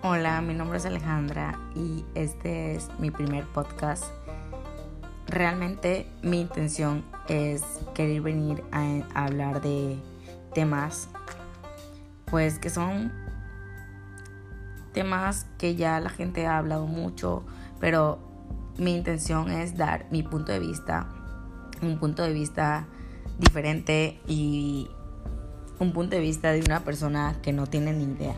Hola, mi nombre es Alejandra y este es mi primer podcast. Realmente mi intención es querer venir a, hablar de temas pues que son temas que ya la gente ha hablado mucho, pero mi intención es dar mi punto de vista, un punto de vista diferente y un punto de vista de una persona que no tiene ni idea.